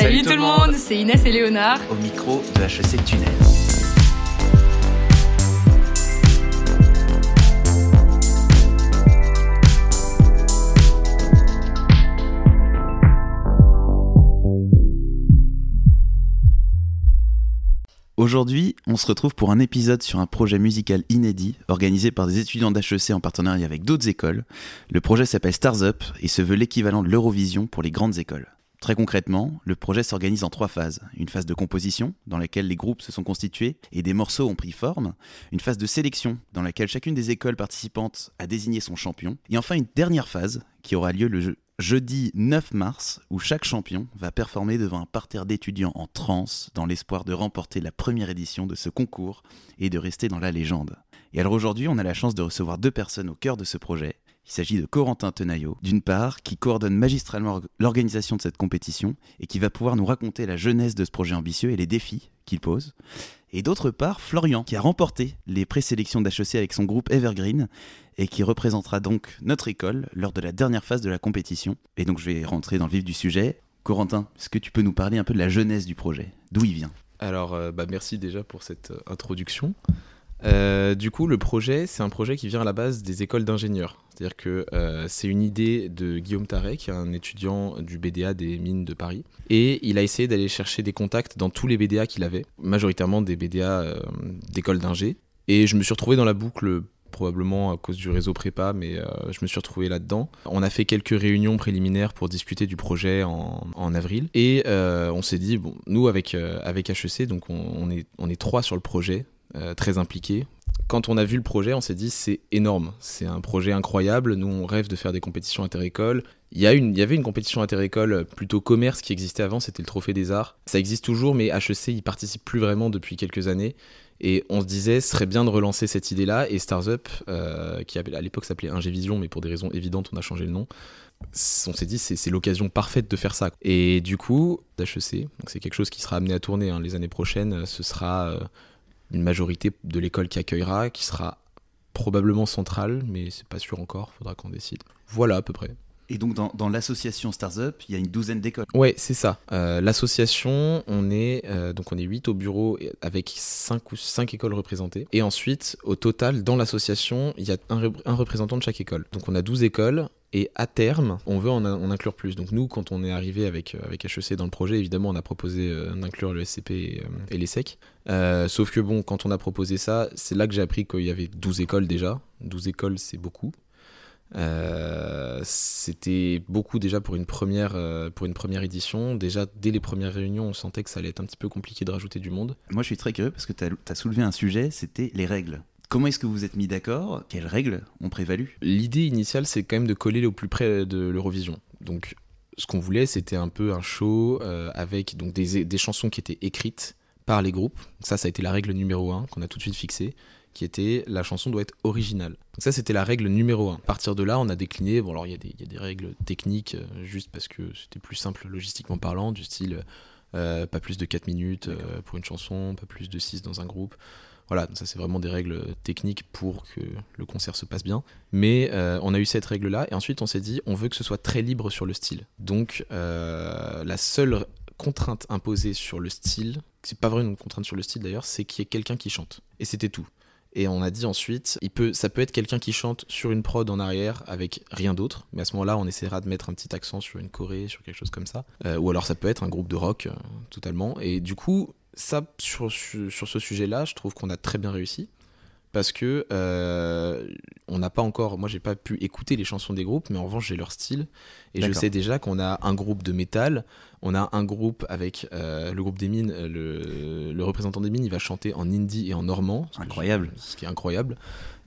Salut, tout le monde, c'est Inès et Léonard. Au micro de HEC Tunnel. Aujourd'hui, on se retrouve pour un épisode sur un projet musical inédit organisé par des étudiants d'HEC en partenariat avec d'autres écoles. Le projet s'appelle Stars Up et se veut l'équivalent de l'Eurovision pour les grandes écoles. Très concrètement, le projet s'organise en trois phases. Une phase de composition, dans laquelle les groupes se sont constitués et des morceaux ont pris forme. Une phase de sélection, dans laquelle chacune des écoles participantes a désigné son champion. Et enfin une dernière phase, qui aura lieu le jeudi 9 mars, où chaque champion va performer devant un parterre d'étudiants en transe dans l'espoir de remporter la première édition de ce concours et de rester dans la légende. Et alors aujourd'hui, on a la chance de recevoir deux personnes au cœur de ce projet. Il s'agit de Corentin Tenaillot, d'une part, qui coordonne magistralement l'organisation de cette compétition et qui va pouvoir nous raconter la jeunesse de ce projet ambitieux et les défis qu'il pose. Et d'autre part, Florian, qui a remporté les présélections d'HEC avec son groupe Evergreen et qui représentera donc notre école lors de la dernière phase de la compétition. Et donc je vais rentrer dans le vif du sujet. Corentin, est-ce que tu peux nous parler un peu de la jeunesse du projet? D'où il vient? Alors, euh, bah, merci déjà pour cette euh, introduction. Euh, du coup, le projet, c'est un projet qui vient à la base des écoles d'ingénieurs. C'est-à-dire que euh, c'est une idée de Guillaume Tarek, qui est un étudiant du BDA des mines de Paris. Et il a essayé d'aller chercher des contacts dans tous les BDA qu'il avait, majoritairement des BDA euh, d'écoles d'ingé. Et je me suis retrouvé dans la boucle probablement à cause du réseau prépa, mais je me suis retrouvé là-dedans. On a fait quelques réunions préliminaires pour discuter du projet en, avril, et on s'est dit, nous avec, avec HEC, on est trois sur le projet, euh, très impliqué. Quand on a vu le projet, on s'est dit c'est énorme, c'est un projet incroyable. Nous, on rêve de faire des compétitions inter-écoles. Il y, a une, il y avait une compétition inter-école plutôt commerce qui existait avant, c'était le Trophée des Arts. Ça existe toujours, mais HEC y participe plus vraiment depuis quelques années. Et on se disait, ce serait bien de relancer cette idée-là. Et Stars Up, euh, qui à l'époque s'appelait Ingévision, mais pour des raisons évidentes, on a changé le nom. On s'est dit, c'est l'occasion parfaite de faire ça. Et du coup, HEC, c'est quelque chose qui sera amené à tourner hein, les années prochaines. Ce sera euh, une majorité de l'école qui accueillera, qui sera probablement centrale, mais c'est pas sûr encore, faudra qu'on décide. Voilà à peu près. Et donc dans, dans l'association Stars Up, il y a une douzaine d'écoles. Ouais, c'est ça. Euh, l'association, on est euh, donc on est 8 au bureau avec 5 ou 5 écoles représentées. Et ensuite, au total, dans l'association, il y a un, un, représentant de chaque école. Donc on a 12 écoles et à terme, on veut en, inclure plus. Donc nous, quand on est arrivé avec, euh, avec HEC dans le projet, évidemment, on a proposé euh, d'inclure le SCP et, euh, les SEC. sauf que bon, quand on a proposé ça, c'est là que j'ai appris qu'il y avait 12 écoles déjà. 12 écoles, c'est beaucoup. c'était beaucoup déjà pour une, première, pour une première édition. Déjà, dès les premières réunions, on sentait que ça allait être un petit peu compliqué de rajouter du monde. Moi, je suis très curieux parce que tu as, soulevé un sujet, c'était les règles. Comment est-ce que vous êtes mis d'accord? Quelles règles ont prévalu? L'idée initiale, c'est quand même de coller au plus près de l'Eurovision. Donc, ce qu'on voulait, c'était un peu un show euh, avec donc des, des, chansons qui étaient écrites par les groupes. Ça, ça a été la règle numéro un qu'on a tout de suite fixée, qui était la chanson doit être originale. Donc ça, c'était la règle numéro un. À partir de là, on a décliné. Bon, alors il y, y, a des règles techniques, euh, juste parce que c'était plus simple logistiquement parlant, du style euh, pas plus de 4 minutes pour une chanson, pas plus de 6 dans un groupe. Voilà, ça c'est vraiment des règles techniques pour que le concert se passe bien. Mais euh, on a eu cette règle-là, et ensuite on s'est dit, on veut que ce soit très libre sur le style. Donc euh, la seule contrainte imposée sur le style, c'est pas vraiment une contrainte sur le style d'ailleurs, c'est qu'il y ait quelqu'un qui chante. Et c'était tout. Et on a dit ensuite, il peut, ça peut être quelqu'un qui chante sur une prod en arrière avec rien d'autre, mais à ce moment-là, on essaiera de mettre un petit accent sur une choré, sur quelque chose comme ça. Euh, ou alors ça peut être un groupe de rock, totalement. Et du coup, ça, sur, sur, ce sujet-là, je trouve qu'on a très bien réussi. Parce que euh, on n'a pas encore, moi j'ai pas pu écouter les chansons des groupes, mais en revanche j'ai leur style. Et je sais déjà qu'on a un groupe de métal, on a un groupe avec euh, le groupe des mines, le, le, représentant des mines, il va chanter en indie et en normand. Incroyable. Ce qui est incroyable.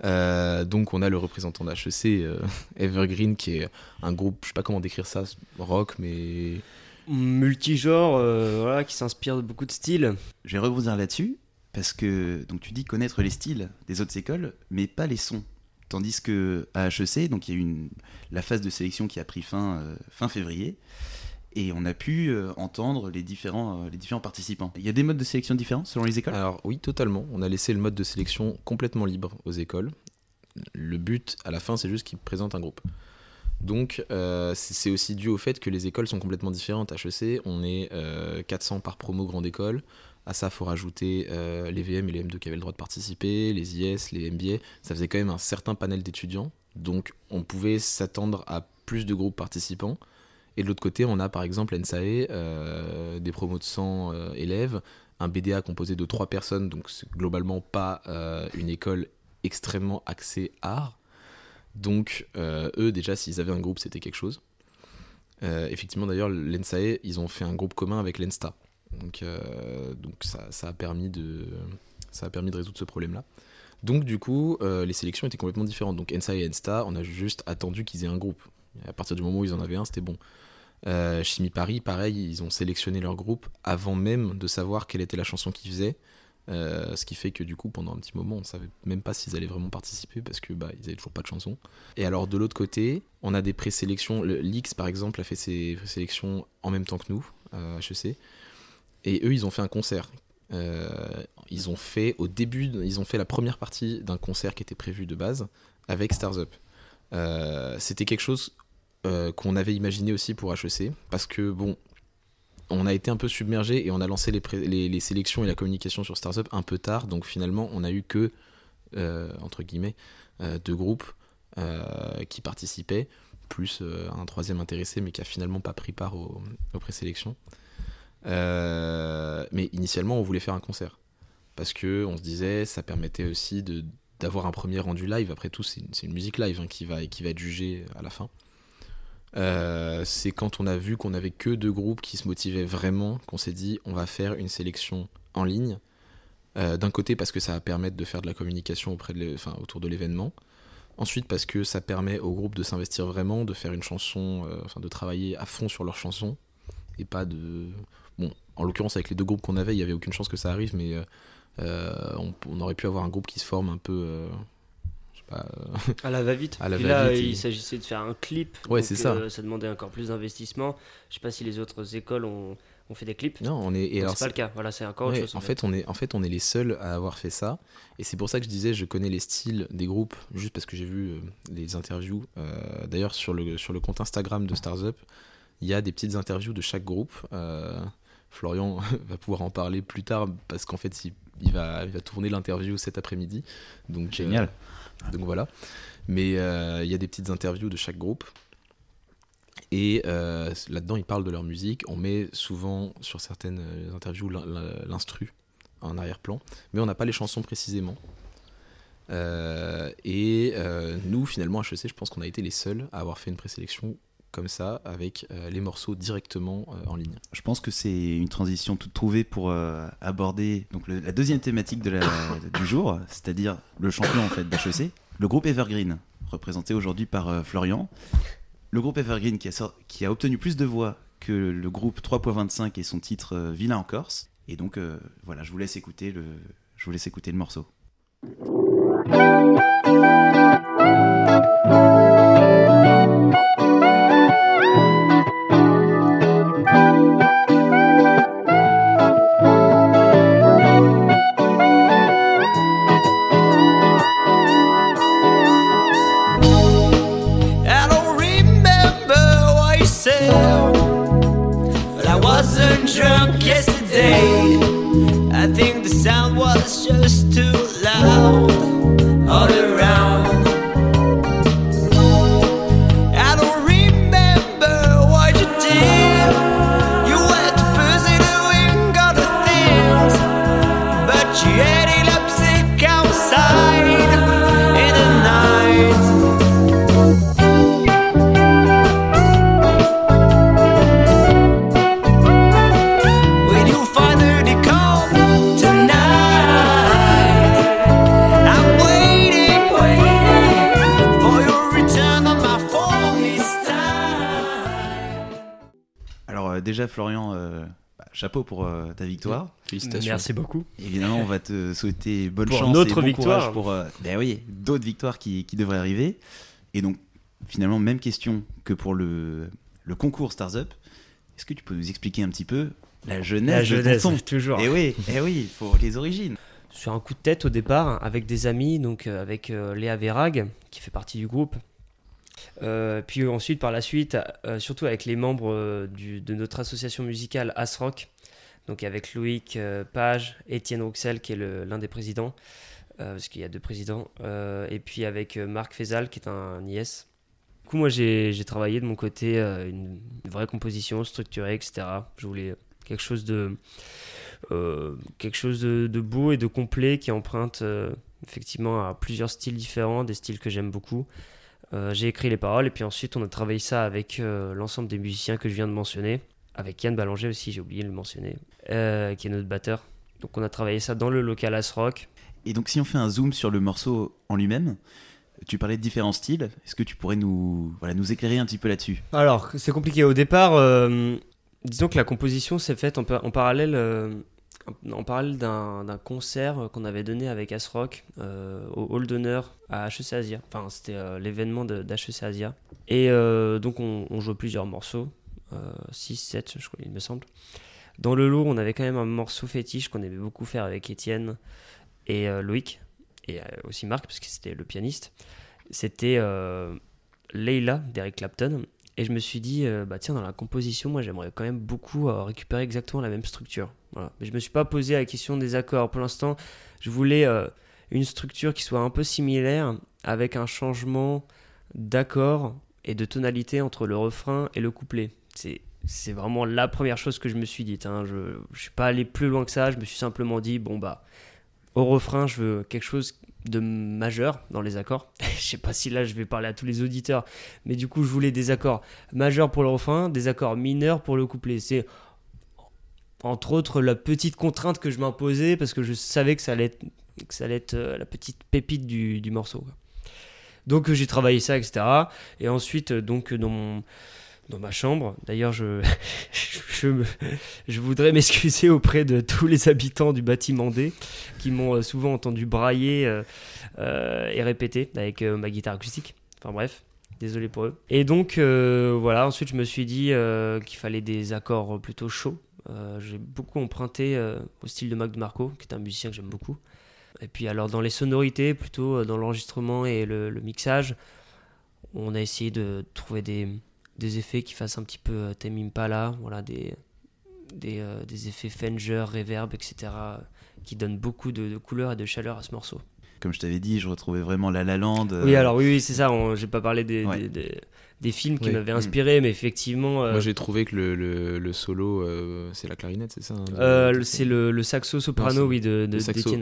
Euh, donc on a le représentant d'HEC, Evergreen, qui est un groupe, je sais pas comment décrire ça, rock, mais multigenre, euh, voilà, qui s'inspire de beaucoup de styles. Je vais rebondir là-dessus, parce que donc tu dis connaître les styles des autres écoles, mais pas les sons. Tandis que à HEC, donc il y a une la phase de sélection qui a pris fin euh, fin février, et on a pu euh, entendre les différents les différents participants. Il y a des modes de sélection différents selon les écoles? Alors oui, totalement. On a laissé le mode de sélection complètement libre aux écoles. Le but à la fin, c'est juste qu'ils présentent un groupe. Donc, euh, c'est aussi dû au fait que les écoles sont complètement différentes. HEC, on est euh, 400 par promo grande école. À ça, il faut rajouter euh, les VM et les M2 qui avaient le droit de participer, les IS, les MBA. Ça faisait quand même un certain panel d'étudiants. Donc, on pouvait s'attendre à plus de groupes participants. Et de l'autre côté, on a par exemple NSAE, euh, des promos de 100 euh, élèves, un BDA composé de 3 personnes, donc c'est globalement pas euh, une école extrêmement axée art. Donc, euh, eux, déjà, s'ils avaient un groupe, c'était quelque chose. Euh, effectivement, d'ailleurs, l'ENSAE, ils ont fait un groupe commun avec l'ENSTA. Donc, euh, ça, a permis de, résoudre ce problème-là. Donc, du coup, les sélections étaient complètement différentes. Donc, ENSA et ENSTA, on a juste attendu qu'ils aient un groupe. À partir du moment où ils en avaient un, c'était bon. Euh, Chimie Paris, pareil, ils ont sélectionné leur groupe avant même de savoir quelle était la chanson qu'ils faisaient. Euh, ce qui fait que du coup, pendant un petit moment, on savait même pas s'ils allaient vraiment participer parce que bah, avaient toujours pas de chanson. Et alors de l'autre côté, on a des présélections. Le Lix par exemple a fait ses présélections en même temps que nous à HEC. Et eux, ils ont fait un concert. Euh, ils ont fait au début, ils ont fait la première partie d'un concert qui était prévu de base avec Stars Up. Euh, C'était quelque chose euh, qu'on avait imaginé aussi pour HEC parce que bon, on a été un peu submergé et on a lancé les, sélections et la communication sur Stars Up un peu tard. Donc finalement, on a eu que euh, euh, deux groupes euh, qui participaient, plus un troisième intéressé, mais qui a finalement pas pris part aux, présélections. Mais initialement, on voulait faire un concert parce que on se disait ça permettait aussi d'avoir un premier rendu live. Après tout, c'est une, c'est une musique live hein, qui va qui va être jugée à la fin. Euh, c'est quand on a vu qu'on avait que deux groupes qui se motivaient vraiment qu'on s'est dit on va faire une sélection en ligne. Euh, D'un côté parce que ça va permettre de faire de la communication autour de l'événement. Ensuite parce que ça permet aux groupes de s'investir vraiment, de faire une chanson, euh, enfin de travailler à fond sur leur chanson et pas de bon en l'occurrence avec les deux groupes qu'on avait il y avait aucune chance que ça arrive mais on, aurait pu avoir un groupe qui se forme un peu pas À la va-vite. À la Puis là, il s'agissait de faire un clip. Ouais, c'est ça. euh, ça demandait encore plus d'investissement. Je sais pas si les autres écoles ont, fait des clips. non on est et Donc, alors c'est pas le cas. Voilà, c'est encore autre Ouais, chose. en fait, on est, en fait, on est les seuls à avoir fait ça. Et c'est pour ça que je disais, je connais les styles des groupes, juste parce que j'ai vu euh, les interviews. Euh, D'ailleurs, sur le, sur le compte Instagram de Stars Up, il y a des petites interviews de chaque groupe. Euh, Florian va pouvoir en parler plus tard, parce qu'en fait, il, il va, il va tourner l'interview cet après-midi. Donc, Génial. euh, donc voilà. Mais euh, il y a des petites interviews de chaque groupe. Et euh, là-dedans, ils parlent de leur musique. On met souvent sur certaines interviews l'in- l'in- l'instru en arrière-plan, mais on n'a pas les chansons précisément. Euh, et euh, nous, finalement, à HEC, je pense qu'on a été les seuls à avoir fait une présélection comme ça, avec euh, les morceaux directement euh, en ligne. Je pense que c'est une transition toute trouvée pour euh, aborder donc la deuxième thématique du jour, c'est-à-dire le champion en fait d'HEC, le groupe Evergreen, représenté aujourd'hui par Florian. Le groupe Evergreen qui a, obtenu plus de voix que le groupe 3.25 et son titre Vilain en Corse. Et donc voilà, je vous laisse écouter le, je vous laisse écouter le morceau. Chapeau pour euh, ta victoire. Félicitations. Merci beaucoup. Évidemment, on va te souhaiter bonne Pour chance notre et bon victoire. courage pour euh, ben oui, d'autres victoires qui, qui devraient arriver. Et donc, finalement, même question que pour le, le concours Stars Up. Est-ce que tu peux nous expliquer un petit peu la jeunesse, La de ton jeunesse, toujours. Eh oui, eh oui, pour les origines. Sur un coup de tête au départ, avec des amis, donc euh, avec euh, Léa Verag, qui fait partie du groupe. Euh, puis ensuite, par la suite, euh, surtout avec les membres euh, du- de notre association musicale Asrock, donc avec Loïc euh, Page, Étienne Rouxel, qui est l'un des présidents, euh, parce qu'il y a deux présidents, euh, et puis avec Marc Fézal, qui est un IS. Du coup, moi, j'ai travaillé de mon côté une, vraie composition structurée, etc. Je voulais quelque chose de, quelque chose de, beau et de complet qui emprunte effectivement à plusieurs styles différents, des styles que j'aime beaucoup. J'ai écrit les paroles et puis ensuite on a travaillé ça avec l'ensemble des musiciens que je viens de mentionner, avec Yann Ballanger aussi, j'ai oublié de le mentionner, euh, qui est notre batteur. Donc on a travaillé ça dans le local As Rock. Et donc, si on fait un zoom sur le morceau en lui-même, tu parlais de différents styles. Est-ce que tu pourrais nous, voilà, nous éclairer un petit peu là-dessus? Alors c'est compliqué au départ. euh, disons que la composition s'est faite en, pa- en parallèle. euh, en parallèle d'un concert qu'on avait donné avec As Rock euh, au Hall d'honneur à HEC Asia. Enfin, c'était euh, l'événement d'HEC Asia. Et euh, donc, on, on jouait plusieurs morceaux, 6, 7, je crois, il me semble. Dans le lot, on avait quand même un morceau fétiche qu'on aimait beaucoup faire avec Étienne et euh, Loïc, et euh, aussi Marc, parce que c'était le pianiste. C'était euh, Leila d'Eric Clapton. Et je me suis dit, euh, bah tiens, dans la composition, moi j'aimerais quand même beaucoup euh, récupérer exactement la même structure. Mais je me suis pas posé la question des accords. Pour l'instant, je voulais euh, une structure qui soit un peu similaire, avec un changement d'accords et de tonalité entre le refrain et le couplet. C'est c'est vraiment la première chose que je me suis dite. hein. Je ne suis pas allé plus loin que ça. Je me suis simplement dit, bon bah, au refrain, je veux quelque chose de majeur dans les accords. je sais pas si là je vais parler à tous les auditeurs, mais du coup je voulais des accords majeurs pour le refrain, des accords mineurs pour le couplet. C'est entre autres la petite contrainte que je m'imposais parce que je savais que ça allait être, que ça allait être euh, la petite pépite du, du morceau. Donc j'ai travaillé ça, etc. Et ensuite, euh, donc euh, dans mon dans ma chambre. D'ailleurs, je, je, voudrais m'excuser auprès de tous les habitants du bâtiment D qui m'ont euh, souvent entendu brailler euh, euh, et répéter avec ma guitare acoustique. Enfin bref, désolé pour eux. Et donc voilà, ensuite je me suis dit qu'il fallait des accords plutôt chauds. J'ai beaucoup emprunté au style de Mac DeMarco, qui est un musicien que j'aime beaucoup. Et puis alors dans les sonorités, plutôt dans l'enregistrement et le mixage, on a essayé de trouver des, des effets qui fassent un petit peu euh, Tame Impala, voilà, des, des, euh, effets Fender, reverb, etc., euh, qui donnent beaucoup de couleur et de chaleur à ce morceau. Comme je t'avais dit, je retrouvais vraiment La La Land. euh, Oui, alors oui, oui c'est ça, j'ai pas parlé des, Ouais. des, des- des films qui Oui. m'avaient inspiré, mais effectivement, euh, Moi j'ai trouvé que le, le, le solo, euh, c'est la clarinette, c'est ça hein, euh, c'est le, le saxo soprano, Non, oui, de, de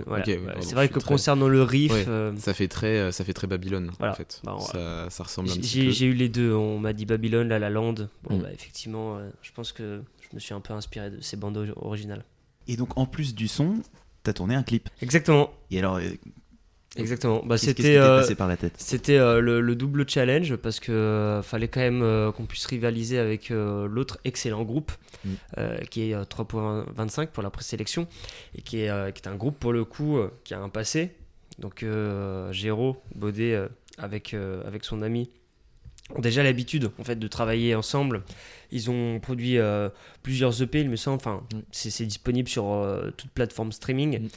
voilà. Ouais, c'est vrai que très- concernant le riff, Ouais. euh, Ça fait très, euh, ça fait très Babylone Voilà. en fait. Bah, ça, ça ressemble un petit j'ai peu. j'ai eu les deux. On m'a dit Babylone, La La Land. Bon, Mm. bah, effectivement, euh, je pense que je me suis un peu inspiré de ces bandes or- originales. Et donc, en plus du son, t'as tourné un clip. Exactement, Et alors, euh, exactement. Bah, c'était euh, passé par la tête C'était euh, le, le double challenge parce que euh, fallait quand même qu'on puisse rivaliser avec l'autre excellent groupe Mm. qui est euh, 3.25 pour la présélection et qui est, qui est un groupe pour le coup qui a un passé. Donc Géraud Baudet avec, avec son ami ont déjà l'habitude en fait de travailler ensemble. Ils ont produit euh, plusieurs EP, il me semble. Enfin, Mm. c'est disponible sur euh, toute plateforme streaming. Mm.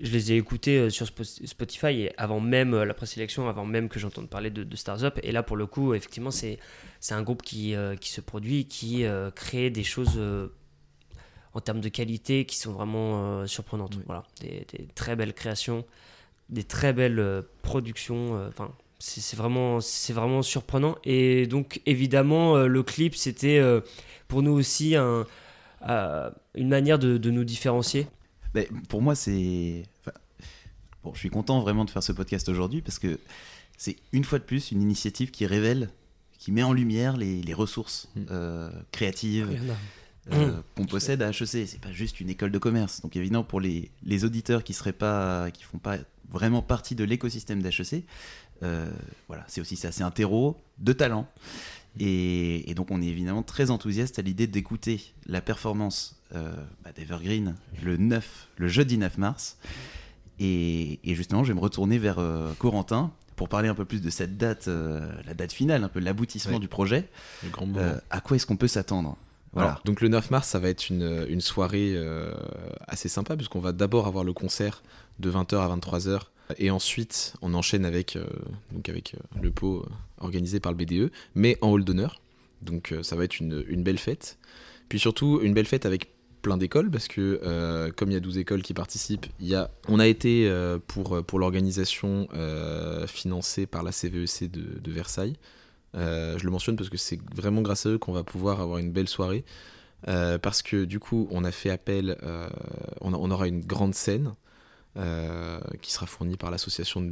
Je les ai écoutés euh, sur Spo- Spotify et avant même euh, la présélection, avant même que j'entende parler de, de Stars Up. Et là, pour le coup, effectivement, c'est un groupe qui, qui se produit, qui crée des choses en termes de qualité qui sont vraiment surprenantes. Oui. Voilà, des, des très belles créations, des très belles productions. Enfin, c'est vraiment, c'est vraiment surprenant. Et donc, évidemment, euh, le clip, c'était euh, pour nous aussi un, euh, une manière de, de nous différencier. Pour moi, c'est. enfin, bon, je suis content vraiment de faire ce podcast aujourd'hui parce que c'est une fois de plus une initiative qui révèle, qui met en lumière les, les ressources Mm. euh, créatives Mm. euh, qu'on possède à HEC. C'est pas juste une école de commerce. Donc évidemment, pour les, les auditeurs qui seraient pas, qui font pas vraiment partie de l'écosystème d'HEC, voilà, c'est aussi ça. C'est un terreau de talent. Et, et donc on est évidemment très enthousiaste à l'idée d'écouter la performance euh, bah, d'Evergreen le 9, le jeudi 9 mars. Et, et justement, je vais me retourner vers euh, Corentin pour parler un peu plus de cette date, euh, la date finale, un peu l'aboutissement Ouais. du projet. Le grand moment. Euh, à quoi est-ce qu'on peut s'attendre? Voilà. Alors, donc le 9 mars, ça va être une, une soirée euh, assez sympa puisqu'on va d'abord avoir le concert de 20h à 23h Et ensuite, on enchaîne avec, euh, donc avec euh, le pot euh, organisé par le BDE, mais en hall d'honneur. Donc ça va être une, belle fête. Puis surtout, une belle fête avec plein d'écoles, parce que comme il y a 12 écoles qui participent, y a, on a été pour, pour l'organisation financée par la CVEC de, de Versailles. Je le mentionne parce que c'est vraiment grâce à eux qu'on va pouvoir avoir une belle soirée. Parce que du coup, on a fait appel, on, aura une grande scène qui sera fournie par l'association de,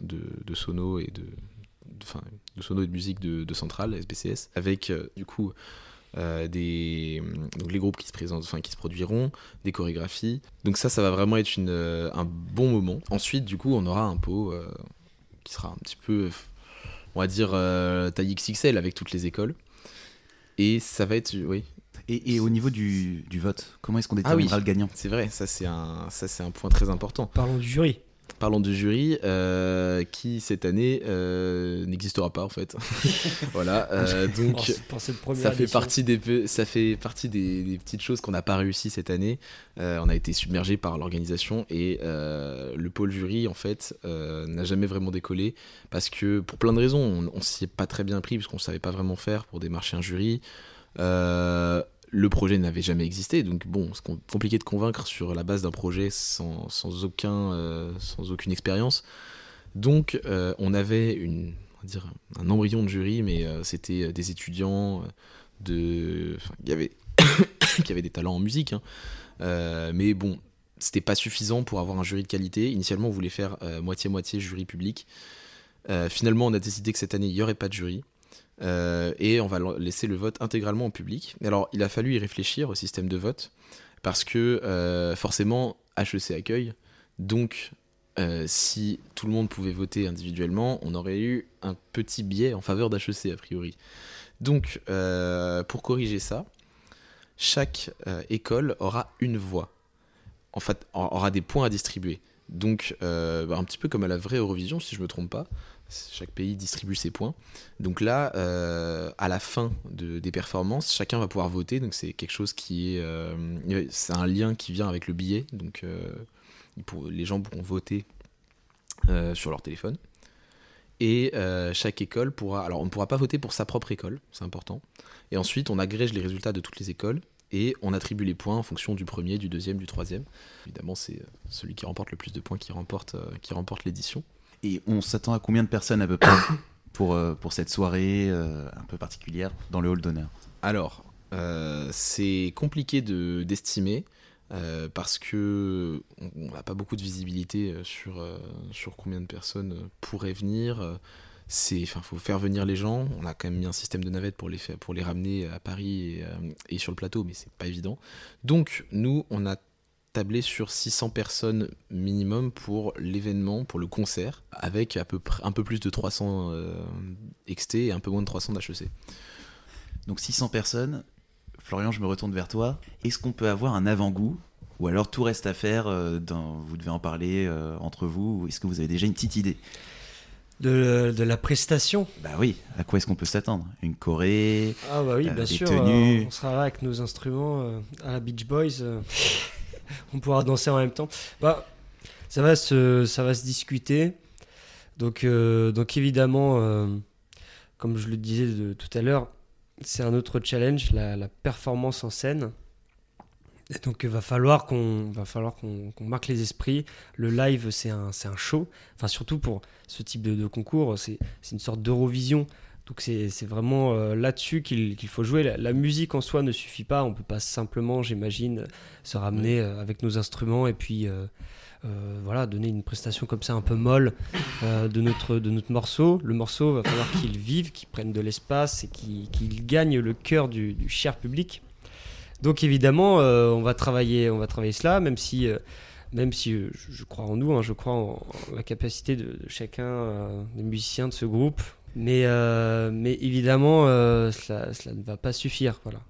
de, de, sono et de, enfin, de sono et de musique de, de Centrale, SBCS, avec euh, du coup euh, des donc les groupes qui se présentent, enfin qui se produiront, des chorégraphies. Donc ça, ça va vraiment être une, euh, un bon moment. Ensuite, du coup, on aura un pot euh, qui sera un petit peu, on va dire euh, taille XXL avec toutes les écoles. Et ça va être, oui, Et, et au niveau du, du vote, comment est-ce qu'on Ah oui. déterminera le gagnant? c'est vrai, ça c'est un, ça c'est un point très important. Parlons du jury. Parlons du jury, euh, qui cette année euh, n'existera pas en fait. voilà, euh, donc Pour- cette première ça fait partie des, ça fait partie des, des petites choses qu'on n'a pas réussi cette année. Euh, on a été submergé par l'organisation et euh, le pôle jury en fait euh, n'a jamais vraiment décollé parce que pour plein de raisons, on, on s'y est pas très bien pris parce qu'on savait pas vraiment faire pour démarcher un jury. Euh, le projet n'avait jamais existé, donc bon, c'est com- compliqué de convaincre sur la base d'un projet sans, aucun, euh, sans aucune expérience. Donc, euh, on avait une, dire, un embryon de jury, mais euh, c'était des étudiants de, qui avaient, qui avaient des talents en musique, hein. Mais bon, c'était pas suffisant pour avoir un jury de qualité. Initialement, on voulait faire moitié-moitié jury public. Finalement, on a décidé que cette année, il n'y aurait pas de jury. Euh, et on va laisser le vote intégralement en public. Alors, il a fallu y réfléchir au système de vote, parce que euh, forcément, HEC accueille. Donc, euh, si tout le monde pouvait voter individuellement, on aurait eu un petit biais en faveur d'HEC, a priori. Donc, pour corriger ça, chaque école aura une voix. En fait, aura des points à distribuer. Donc, bah, un petit peu comme à la vraie Eurovision, si je me trompe pas. Chaque pays distribue ses points. Donc là, euh, à la fin de- des performances, chacun va pouvoir voter. Donc c'est quelque chose qui est, euh, c'est un lien qui vient avec le billet. Donc euh, les gens pourront voter sur leur téléphone. Et chaque école pourra, alors on ne pourra pas voter pour sa propre école, c'est important. Et ensuite, on agrège les résultats de toutes les écoles et on attribue les points en fonction du premier, du deuxième, du troisième. Évidemment, c'est celui qui remporte le plus de points qui remporte, qui remporte l'édition. Et on s'attend à combien de personnes à peu près pour, euh, pour cette soirée euh, un peu particulière dans le hall d'honneur? Alors, euh, c'est compliqué de d'estimer euh, parce que on n'a pas beaucoup de visibilité sur, sur combien de personnes pourraient venir. C'est, enfin, faut faire venir les gens. On a quand même mis un système de navette pour les pour les ramener à Paris et, et sur le plateau, mais c'est pas évident. Donc, nous, on a tablé sur 600 personnes minimum pour l'événement, pour le concert, avec à peu près un peu plus de 300 euh, XT et un peu moins de 300 d'HEC. Donc 600 personnes. Florian, je me retourne vers toi. Est-ce qu'on peut avoir un avant-goût? Ou alors tout reste à faire euh, dans- Vous devez en parler euh, entre vous ou Est-ce que vous avez déjà une petite idée? De, de la prestation? Bah oui, à quoi est-ce qu'on peut s'attendre? Une choré? Ah bah oui, Euh, bien des sûr. tenues? euh, on sera là avec nos instruments euh, à la Beach Boys. Euh, on pourra danser en même temps. Bah, ça va se, ça va se discuter. Donc, euh, donc évidemment, euh, comme je le disais de, tout à l'heure, c'est un autre challenge, la, performance en scène. Et donc il va falloir qu'on va falloir qu'on marque les esprits. Le live, c'est un, un show. Enfin, surtout pour ce type de, de concours, c'est une sorte d'Eurovision. Donc c'est vraiment euh, là-dessus qu'il qu'il faut jouer. La, la musique en soi ne suffit pas. On peut pas simplement, j'imagine, se ramener euh, avec nos instruments et puis euh, voilà donner une prestation comme ça un peu molle de notre de notre morceau. Le morceau va falloir qu'il vive, qu'il prenne de l'espace et qu'il gagne le cœur du, du cher public. Donc évidemment, on va travailler, on va travailler cela, même si, même si je, crois en nous, hein, je crois en, en la capacité de, de chacun euh, des musiciens de ce groupe. Mais, euh, mais évidemment, euh, cela, ne va pas suffire. Voilà.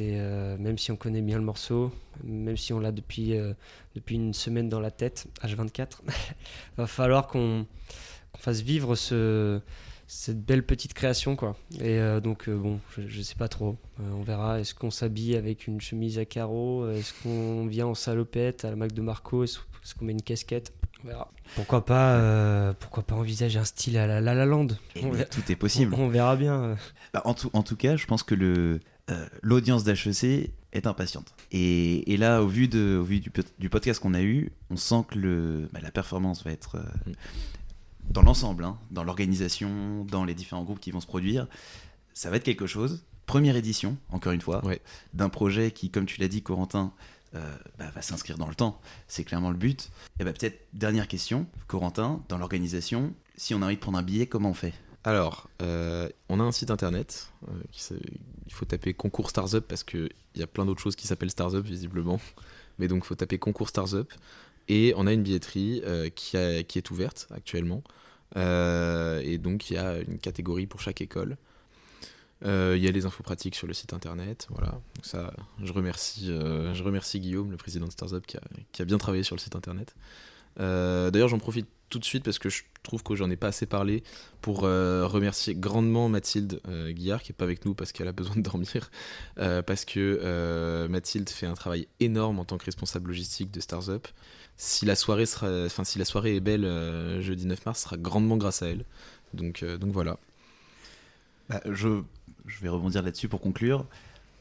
Euh, même si on connaît bien le morceau, même si on l'a depuis euh, depuis une semaine dans la tête, H24, va falloir qu'on qu'on fasse vivre ce cette belle petite création quoi. Et donc bon, je, je sais pas trop. On verra. Est-ce qu'on s'habille avec une chemise à carreaux? Est-ce qu'on vient en salopette à la Mac de Marco? Est-ce qu'on met une casquette? On verra. Pourquoi pas, euh, pourquoi pas envisager un style à la La La Land Et on, verra, tout est possible. on verra bien. Bah, en, tout, en tout cas, je pense que le, euh, l'audience d'HEC est impatiente. Et, et là, au vu, de, au vu du, pod- du podcast qu'on a eu, on sent que le, bah, la performance va être euh, dans l'ensemble, hein, dans l'organisation, dans les différents groupes qui vont se produire. Ça va être quelque chose. Première édition, encore une fois, Ouais. d'un projet qui, comme tu l'as dit, Corentin, euh, bah, va s'inscrire dans le temps. C'est clairement le but. Et bah, peut-être dernière question, Corentin, dans l'organisation, si on a envie de prendre un billet, comment on fait? Alors, euh, on a un site internet. euh, qui il faut taper concours Stars Up parce qu'il y a plein d'autres choses qui s'appellent Stars Up, visiblement. Mais donc, il faut taper concours Stars Up. Et on a une billetterie euh, qui, qui est ouverte actuellement. Euh, et donc, il y a une catégorie pour chaque école. Euh, Il y a les infos pratiques sur le site internet. Voilà. Ça, je remercie, euh, je remercie Guillaume, le président de Stars Up, qui a, bien travaillé sur le site internet. Euh, D'ailleurs, j'en profite tout de suite parce que je trouve que j'en ai pas assez parlé pour remercier grandement Mathilde Guillard qui est pas avec nous parce qu'elle a besoin de dormir parce que Mathilde fait un travail énorme en tant que responsable logistique de Stars Up. Si la soirée sera, enfin si la soirée est belle jeudi 9 mars, sera grandement grâce à elle. Donc donc voilà. Bah, je, je vais rebondir là-dessus pour conclure.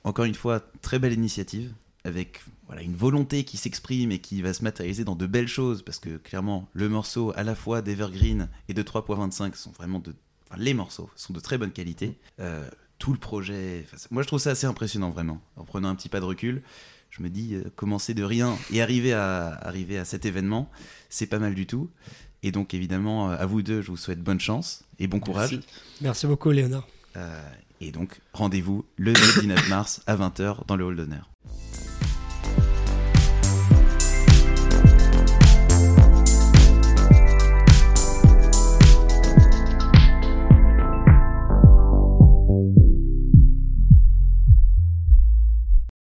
Encore une fois, très belle initiative, avec voilà, une volonté qui s'exprime et qui va se matérialiser dans de belles choses, parce que clairement, le morceau à la fois d'Evergreen et de 3.25 sont vraiment de... Enfin, les morceaux sont de très bonne qualité. Euh, tout le projet... enfin, moi, je trouve ça assez impressionnant, vraiment. En prenant un petit pas de recul, je me dis, euh, commencer de rien et arriver à, arriver à cet événement, c'est pas mal du tout. Et donc, évidemment, euh, à vous deux, je vous souhaite bonne chance et bon courage. Merci. Merci beaucoup, Léonard. Euh, et donc, rendez-vous le jeudi 9 mars à 20h dans le hall d'honneur.